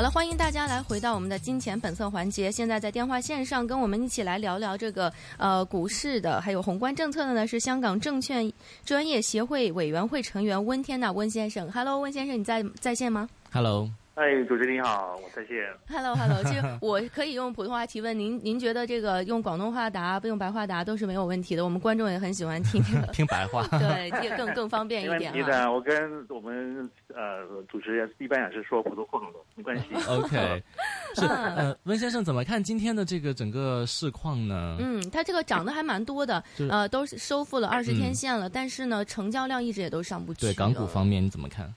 好了，欢迎大家来回到我们的金钱本色环节。现在在电话线上跟我们一起来聊聊这个呃股市的，还有宏观政策的呢，是香港证券专业协会委员会成员温天娜温先生。Hello，温先生，你在在线吗？Hello。哎，主持人你好，我在线。Hello，Hello，其实 我可以用普通话提问，您您觉得这个用广东话答不用白话答都是没有问题的。我们观众也很喜欢听 听白话，对，也更更方便一点。没问题的，我跟我们呃主持人一般也是说普通话的，没关系。OK，是呃温先生怎么看今天的这个整个市况呢？嗯，它这个涨得还蛮多的，呃，都是收复了二十天线了，但是呢，成交量一直也都上不去。对港股方面你怎么看？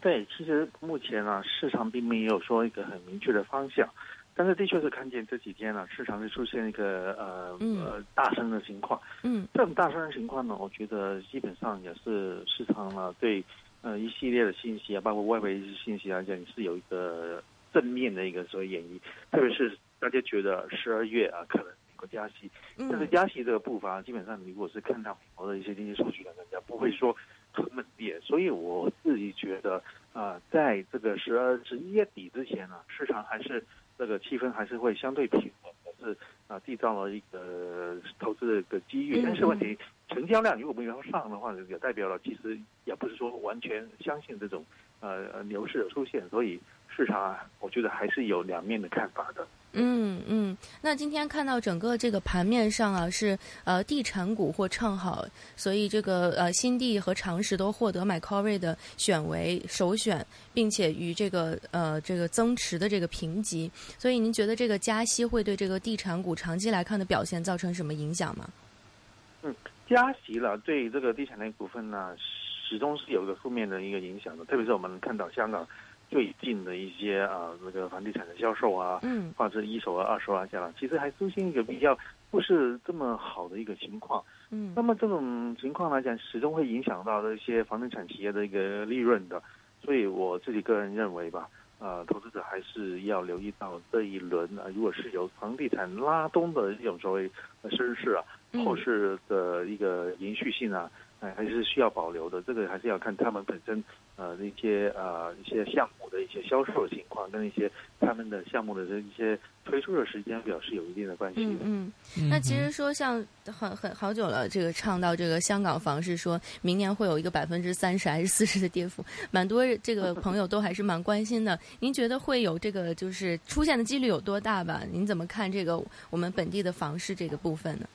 对，其实目前呢，市场并没有说一个很明确的方向，但是的确是看见这几天呢，市场是出现一个呃呃大升的情况。嗯，这种大升的情况呢，我觉得基本上也是市场呢对呃一系列的信息啊，包括外围一些信息来讲，是有一个正面的一个所谓演绎。特别是大家觉得十二月啊，可能美国加息，但是加息这个步伐，基本上你如果是看到美国的一些经济数据来讲，不会说。很猛烈，所以我自己觉得啊，在这个十二十一月底之前呢，市场还是这个气氛还是会相对平稳，是啊，缔造了一个投资的一个机遇。但是问题，成交量如果没有上的话，也代表了其实也不是说完全相信这种呃牛市的出现，所以市场啊，我觉得还是有两面的看法的。嗯嗯，那今天看到整个这个盘面上啊，是呃地产股或唱好，所以这个呃新地和常识都获得买 c o r y 的选为首选，并且与这个呃这个增持的这个评级。所以您觉得这个加息会对这个地产股长期来看的表现造成什么影响吗？嗯，加息了对这个地产类股份呢，始终是有一个负面的一个影响的，特别是我们看到香港。最近的一些啊，那个房地产的销售啊，嗯，或者一手啊、二手啊这样，其实还出现一个比较不是这么好的一个情况。嗯，那么这种情况来讲，始终会影响到这些房地产企业的一个利润的。所以我自己个人认为吧，呃，投资者还是要留意到这一轮啊，如果是由房地产拉动的这种所谓升势啊，后市的一个延续性啊。哎，还是需要保留的。这个还是要看他们本身，呃，那些呃一些项目的一些销售情况，跟一些他们的项目的这一些推出的时间表是有一定的关系的。嗯，那其实说像很很好久了，这个唱到这个香港房市说明年会有一个百分之三十还是四十的跌幅，蛮多这个朋友都还是蛮关心的。您觉得会有这个就是出现的几率有多大吧？您怎么看这个我们本地的房市这个部分呢？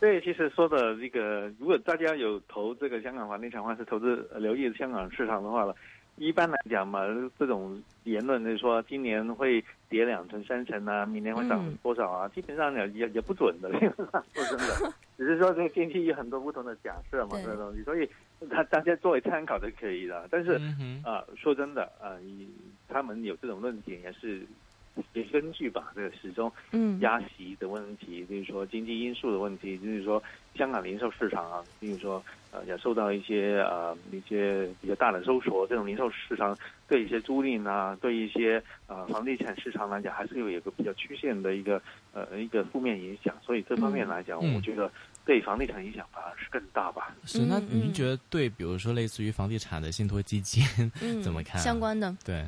对，其实说的这个，如果大家有投这个香港房地产或是投资留意香港市场的话了，一般来讲嘛，这种言论就是说今年会跌两成三成啊，明年会涨多少啊，基本上也也也不准的，说真的，只是说这个天气有很多不同的假设嘛，这个东西，所以他大家作为参考就可以了。但是啊，说真的啊，他们有这种论点也是。也根据吧，这个始终，嗯，压息的问题，就是说经济因素的问题，就是说香港零售市场啊，比如说呃，也受到一些呃一些比较大的收缩，这种零售市场对一些租赁啊，对一些呃房地产市场来讲，还是有一个比较曲线的一个呃一个负面影响，所以这方面来讲，我觉得对房地产影响反而是更大吧。是，那您觉得对，比如说类似于房地产的信托基金 怎么看？相关的，对。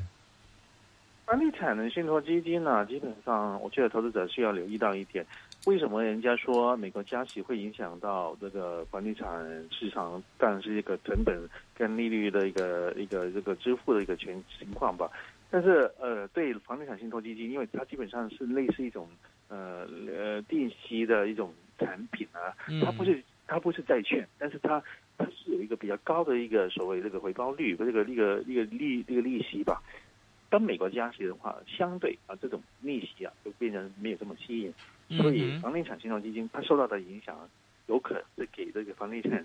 房地产的信托基金呢，基本上我觉得投资者需要留意到一点：为什么人家说美国加息会影响到这个房地产市场？当然是一个成本跟利率的一个一个这个支付的一个全情况吧。但是呃，对房地产信托基金，因为它基本上是类似一种呃呃定息的一种产品啊，它不是它不是债券，但是它它是有一个比较高的一个所谓这个回报率和这个一个一个利这个利息吧。跟美国加息的话，相对啊，这种逆袭啊，就变成没有这么吸引，所以房地产信托基金它受到的影响，有可能是给这个房地产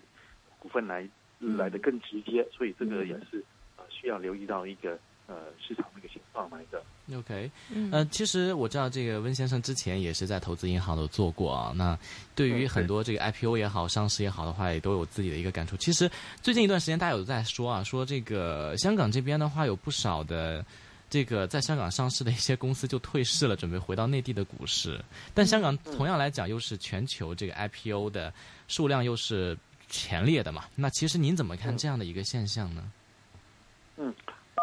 股份来来的更直接，所以这个也是啊需要留意到一个呃市场的一个情况。况来的。OK，嗯，呃，其实我知道这个温先生之前也是在投资银行都做过啊。那对于很多这个 IPO 也好、上市也好的话，也都有自己的一个感触。其实最近一段时间，大家有在说啊，说这个香港这边的话，有不少的这个在香港上市的一些公司就退市了，准备回到内地的股市。但香港同样来讲，又是全球这个 IPO 的数量又是前列的嘛。那其实您怎么看这样的一个现象呢？嗯。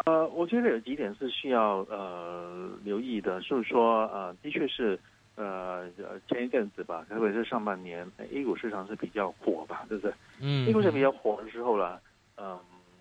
呃，我觉得有几点是需要呃留意的，就是说呃，的确是呃前一阵子吧，特别是上半年 A 股市场是比较火吧，对不对？嗯。A 股市场比较火的时候了，嗯，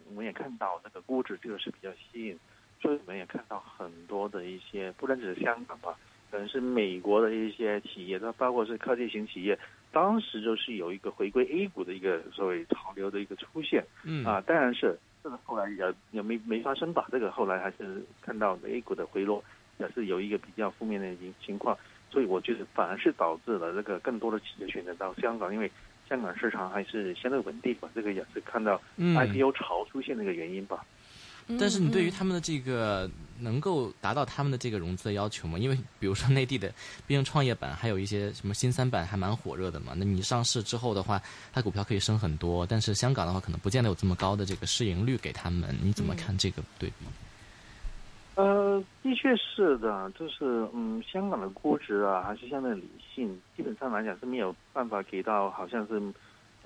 我们也看到那个估值这个是比较吸引，所以我们也看到很多的一些，不单只是香港吧，可能是美国的一些企业，它包括是科技型企业，当时就是有一个回归 A 股的一个所谓潮流的一个出现。嗯。啊，当然是。这个后来也也没没发生吧？这个后来还是看到 A 股的回落，也是有一个比较负面的情情况，所以我觉得反而是导致了这个更多的企业选择到香港，因为香港市场还是相对稳定吧。这个也是看到 IPO 潮出现的一个原因吧。但是你对于他们的这个能够达到他们的这个融资的要求吗？因为比如说内地的，毕竟创业板还有一些什么新三板还蛮火热的嘛。那你上市之后的话，它股票可以升很多，但是香港的话可能不见得有这么高的这个市盈率给他们。你怎么看这个对比？呃，的确是的，就是嗯，香港的估值啊还是相对理性，基本上来讲是没有办法给到好像是。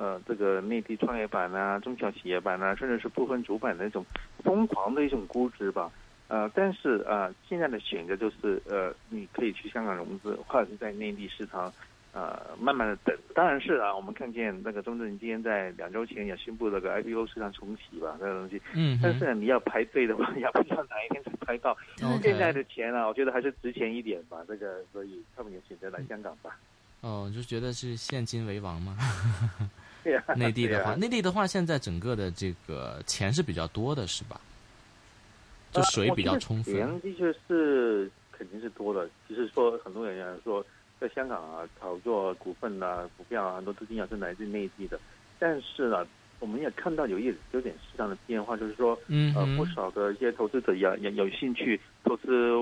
呃，这个内地创业板啊，中小企业板啊，甚至是部分主板的一种疯狂的一种估值吧。呃，但是呃，现在的选择就是呃，你可以去香港融资，或者是在内地市场呃慢慢的等。当然是啊，我们看见那个中证今天在两周前也宣布了个 IPO 市场重启吧，这个东西。嗯。但是呢，你要排队的话，也不知道哪一天才排到。现在的钱啊，我觉得还是值钱一点吧。这个，所以他们也选择来香港吧。哦，就觉得是现金为王嘛。内地的话，内地的话，现在整个的这个钱是比较多的，是吧？就水比较充分。钱的确是肯定是多的。其实说很多人说，在香港啊，炒作股份啊、股票啊，很多资金啊是来自内地的。但是呢。我们也看到有一有点市场的变化，就是说，呃，不少的一些投资者也也有兴趣投资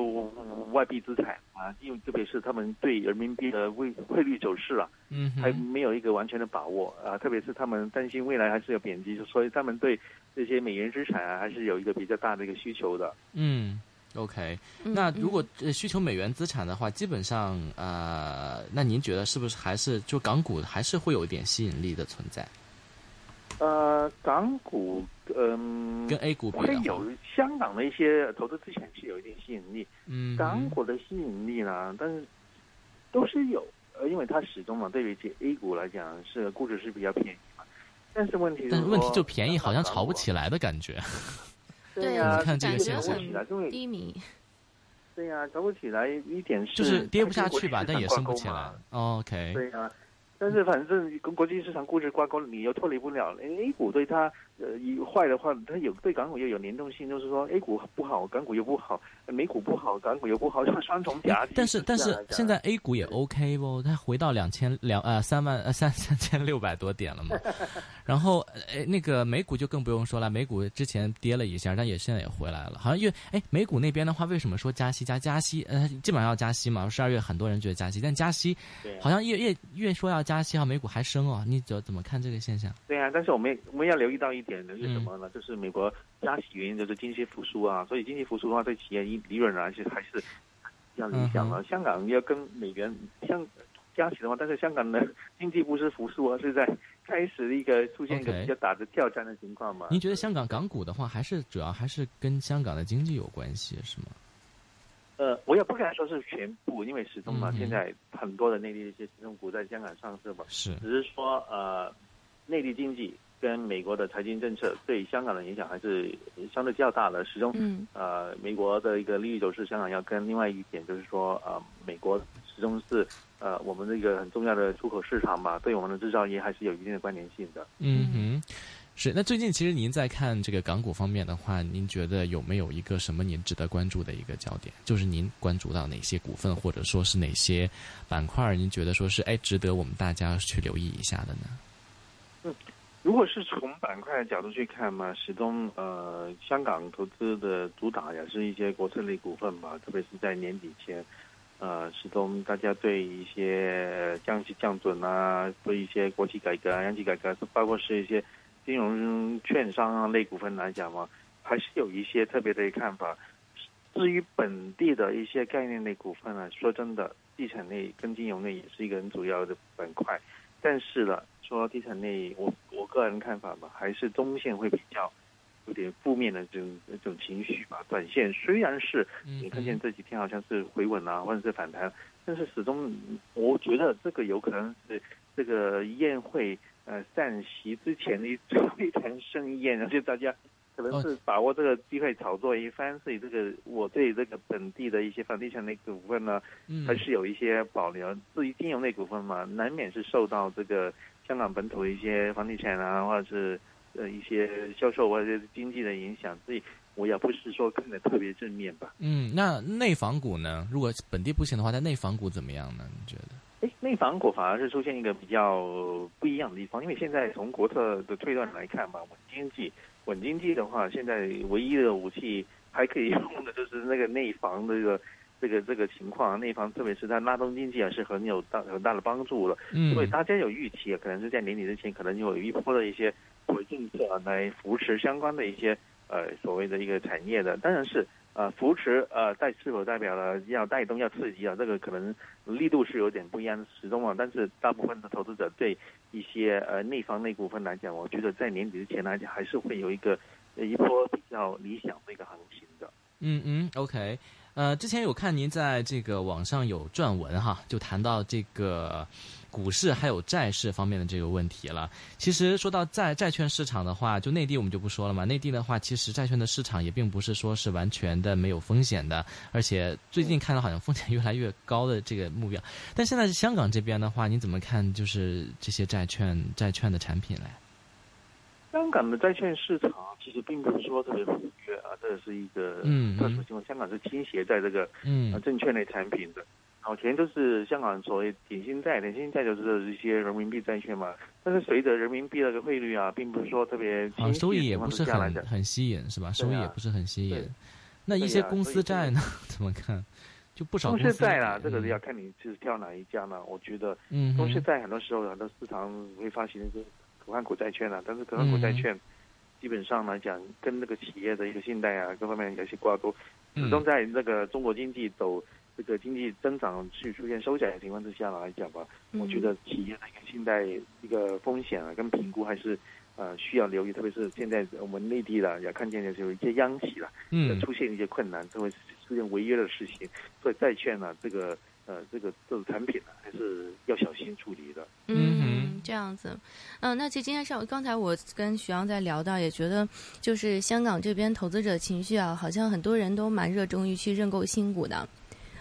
外币资产啊，因为特别是他们对人民币的汇汇率走势啊，嗯，还没有一个完全的把握啊，特别是他们担心未来还是有贬值，所以他们对这些美元资产啊，还是有一个比较大的一个需求的。嗯，OK，那如果需求美元资产的话，基本上呃，那您觉得是不是还是就港股还是会有一点吸引力的存在？呃，港股，嗯，跟 A 股比，会有香港的一些投资资产是有一定吸引力。嗯，港股的吸引力呢，但是都是有，呃，因为它始终嘛，对于 A 股来讲是估值是比较便宜嘛。但是问题，但是问题就便宜，好像炒不起来的感觉。对呀，看这个现象，低迷。对呀，炒不起来一点是就是跌不下去吧，但也升不起来。OK。对呀。但是反正跟国际市场估值挂钩，你又脱离不了。A 股对它呃一坏的话，它有对港股又有联动性，就是说 A 股不好，港股又不好；美股不好，港股又不好，就双重夹击。但是但是现在 A 股也 OK 不？它回到两千两呃三万呃三 三千六百多点了嘛。然后哎那个美股就更不用说了，美股之前跌了一下，但也现在也回来了。好像越哎美股那边的话，为什么说加息加加息？呃，基本上要加息嘛。十二月很多人觉得加息，但加息好像越越越说要。加息号美股还升哦，你怎怎么看这个现象？对啊，但是我们我们要留意到一点的是什么呢？就是美国加息原因就是经济复苏啊，所以经济复苏的话，对企业利利润来说还是比较理想了。香港要跟美元相加息的话，但是香港的 经济不是复苏，而是在开始一个出现一个比较大的挑战的情况嘛。您觉得香港港股的话，还是主要还是跟香港的经济有关系，是吗？呃，我也不敢说是全部，因为始终嘛，现在很多的内地的一些金融股在香港上市嘛，是，只是说呃，内地经济跟美国的财经政策对香港的影响还是相对较大的。始终，呃，美国的一个利率走势，香港要跟另外一点就是说，呃，美国始终是呃我们的一个很重要的出口市场吧，对我们的制造业还是有一定的关联性的。嗯哼。是，那最近其实您在看这个港股方面的话，您觉得有没有一个什么您值得关注的一个焦点？就是您关注到哪些股份，或者说是哪些板块，您觉得说是哎值得我们大家去留意一下的呢？如果是从板块的角度去看嘛，始终呃，香港投资的主打也是一些国策类股份吧，特别是在年底前，呃，始终大家对一些降息降准啊，对一些国企改革、央企改革，包括是一些金融券商啊类股份来讲嘛，还是有一些特别的看法。至于本地的一些概念类股份呢，说真的，地产类跟金融类也是一个很主要的板块，但是呢。说地产内，我我个人看法吧，还是中线会比较有点负面的这种这种情绪吧。短线虽然是你看见这几天好像是回稳啊，或者是反弹，但是始终我觉得这个有可能是这个宴会呃散席之前的最后一场盛宴，而且大家。可能是把握这个机会炒作一番，所以这个我对这个本地的一些房地产类股份呢，还是有一些保留。至于金融类股份嘛，难免是受到这个香港本土的一些房地产啊，或者是呃一些销售或者经济的影响，所以我也不是说看的特别正面吧。嗯，那内房股呢？如果本地不行的话，那内房股怎么样呢？你觉得？哎，内房股反而是出现一个比较不一样的地方，因为现在从国策的推断来看嘛，稳经济。稳经济的话，现在唯一的武器还可以用的就是那个内防的这个 这个这个情况，内防特别是在拉动经济啊，是很有大很大的帮助了。嗯，所以大家有预期，可能是在年底之前，可能有一波的一些政策来扶持相关的一些呃所谓的一个产业的，当然是。呃，扶持呃，代是否代表了要带动、要刺激啊？这个可能力度是有点不一样，始终啊。但是大部分的投资者对一些呃内房内股份来讲，我觉得在年底之前来讲，还是会有一个一波比较理想的一个行情的。嗯嗯，OK。呃，之前有看您在这个网上有撰文哈，就谈到这个股市还有债市方面的这个问题了。其实说到债债券市场的话，就内地我们就不说了嘛。内地的话，其实债券的市场也并不是说是完全的没有风险的，而且最近看到好像风险越来越高的这个目标。但现在香港这边的话，你怎么看？就是这些债券债券的产品嘞？香港的债券市场其实并不是说特别活跃啊，这是一个特殊情况。香港是倾斜在这个嗯证券类产品的，好前都是香港所谓点心债，点心债就是一些人民币债券嘛。但是随着人民币那个汇率啊，并不是说特别收益也不是很很吸引，是吧？收益也不是很吸引。那一些公司债呢？怎么看？就不少公司债啦，这个要看你是挑哪一家呢？我觉得嗯公司债很多时候很多市场会发行一个。可换股债券啊，但是可换股债券基本上来讲，跟那个企业的一个信贷啊各方面有些挂钩，始终在那个中国经济走这个经济增长去出现收窄的情况之下来讲吧，我觉得企业的一个信贷一个风险啊跟评估还是呃需要留意，特别是现在我们内地了也看见的是有一些央企了，嗯，出现一些困难，就会出现违约的事情，所以债券呢这个。呃，这个这种产品呢，还是要小心处理的。嗯，这样子。嗯，那其实今天上午刚才我跟徐阳在聊到，也觉得就是香港这边投资者情绪啊，好像很多人都蛮热衷于去认购新股的，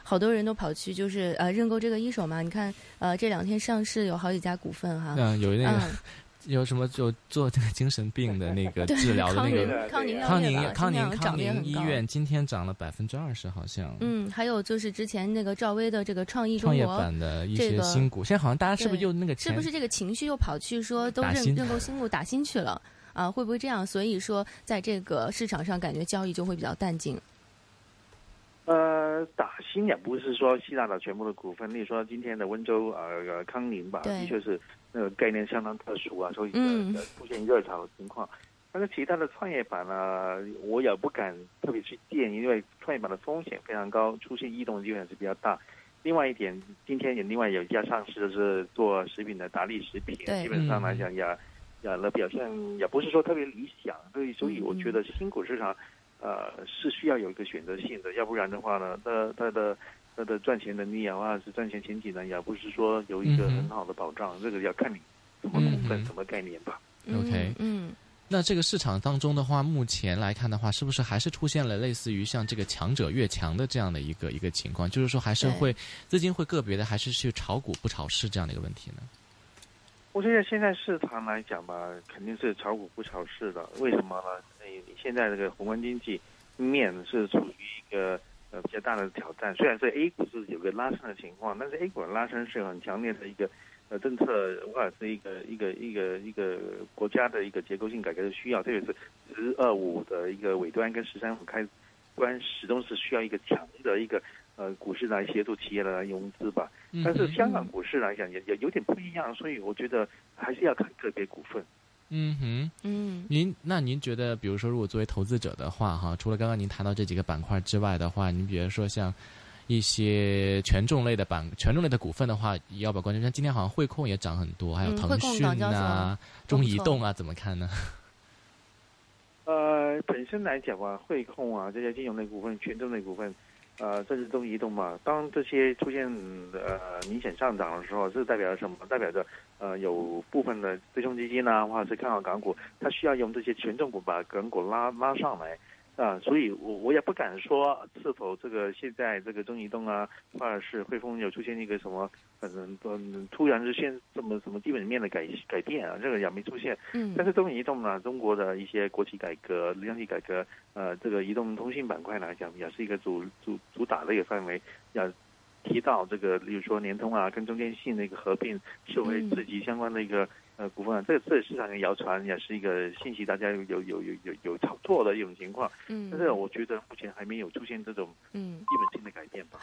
好多人都跑去就是呃认购这个一手嘛。你看呃这两天上市有好几家股份哈。嗯，有那个。有什么就做这个精神病的那个治疗的那个康宁康宁康宁康宁医院，今天涨了百分之二十，好像。嗯，还有就是之前那个赵薇的这个创意创业板的一些新股，现在好像大家是不是又那个是不是这个情绪又跑去说都认认购新股打新去了啊？会不会这样？所以说在这个市场上感觉交易就会比较淡静。呃，打新也不是说吸纳了全部的股份，例如说今天的温州呃康宁吧，的确是。那个概念相当特殊啊，所以出现热潮的情况。但是其他的创业板呢，我也不敢特别去建，因为创业板的风险非常高，出现异动的机会是比较大。另外一点，今天也另外有一家上市的是做食品的达利食品，基本上来讲也也的表现也不是说特别理想。所以，所以我觉得新股市场呃是需要有一个选择性的，要不然的话呢，那它的。它的赚钱能力啊，或者是赚钱前景呢，也不是说有一个很好的保障。这个要看你什么股份、什么概念吧。OK，嗯，那这个市场当中的话，目前来看的话，是不是还是出现了类似于像这个强者越强的这样的一个一个情况？就是说，还是会资金会个别的，还是去炒股不炒市这样的一个问题呢？我觉得现在市场来讲吧，肯定是炒股不炒市的。为什么呢？你现在这个宏观经济面是处于一个。呃，比较大的挑战，虽然是 A 股是有个拉升的情况，但是 A 股的拉升是很强烈的一个呃政策或者是一个一个一个一个国家的一个结构性改革的需要，特别是“十二五”的一个尾端跟“十三五”开关始终是需要一个强的一个呃股市来协助企业来融资吧。但是香港股市来讲也也有点不一样，所以我觉得还是要看个别股份。嗯哼，嗯，您那您觉得，比如说，如果作为投资者的话，哈，除了刚刚您谈到这几个板块之外的话，您比如说像一些权重类的板、权重类的股份的话，要不要关注？像今天好像汇控也涨很多，还有腾讯啊、中移动啊，怎么看呢？呃，本身来讲啊，汇控啊这些金融类股份、权重类股份。呃，这是中移动嘛？当这些出现呃明显上涨的时候，这代表什么？代表着呃有部分的对冲基金啊，或者是看好港股，它需要用这些权重股把港股拉拉上来。啊，所以，我我也不敢说是否这个现在这个中移动啊，或者是汇丰有出现一个什么，嗯嗯，突然之间这么什么基本面的改改变啊，这个也没出现。嗯。但是中移动呢，中国的一些国企改革、央企改革，呃，这个移动通信板块来讲，也是一个主主主打的一个范围。要提到这个，比如说联通啊，跟中电信的一个合并，作为自己相关的一个。呃，股份这这市场的谣传也是一个信息，大家有有有有有有炒作的一种情况。嗯，但是我觉得目前还没有出现这种嗯基本性的改变吧。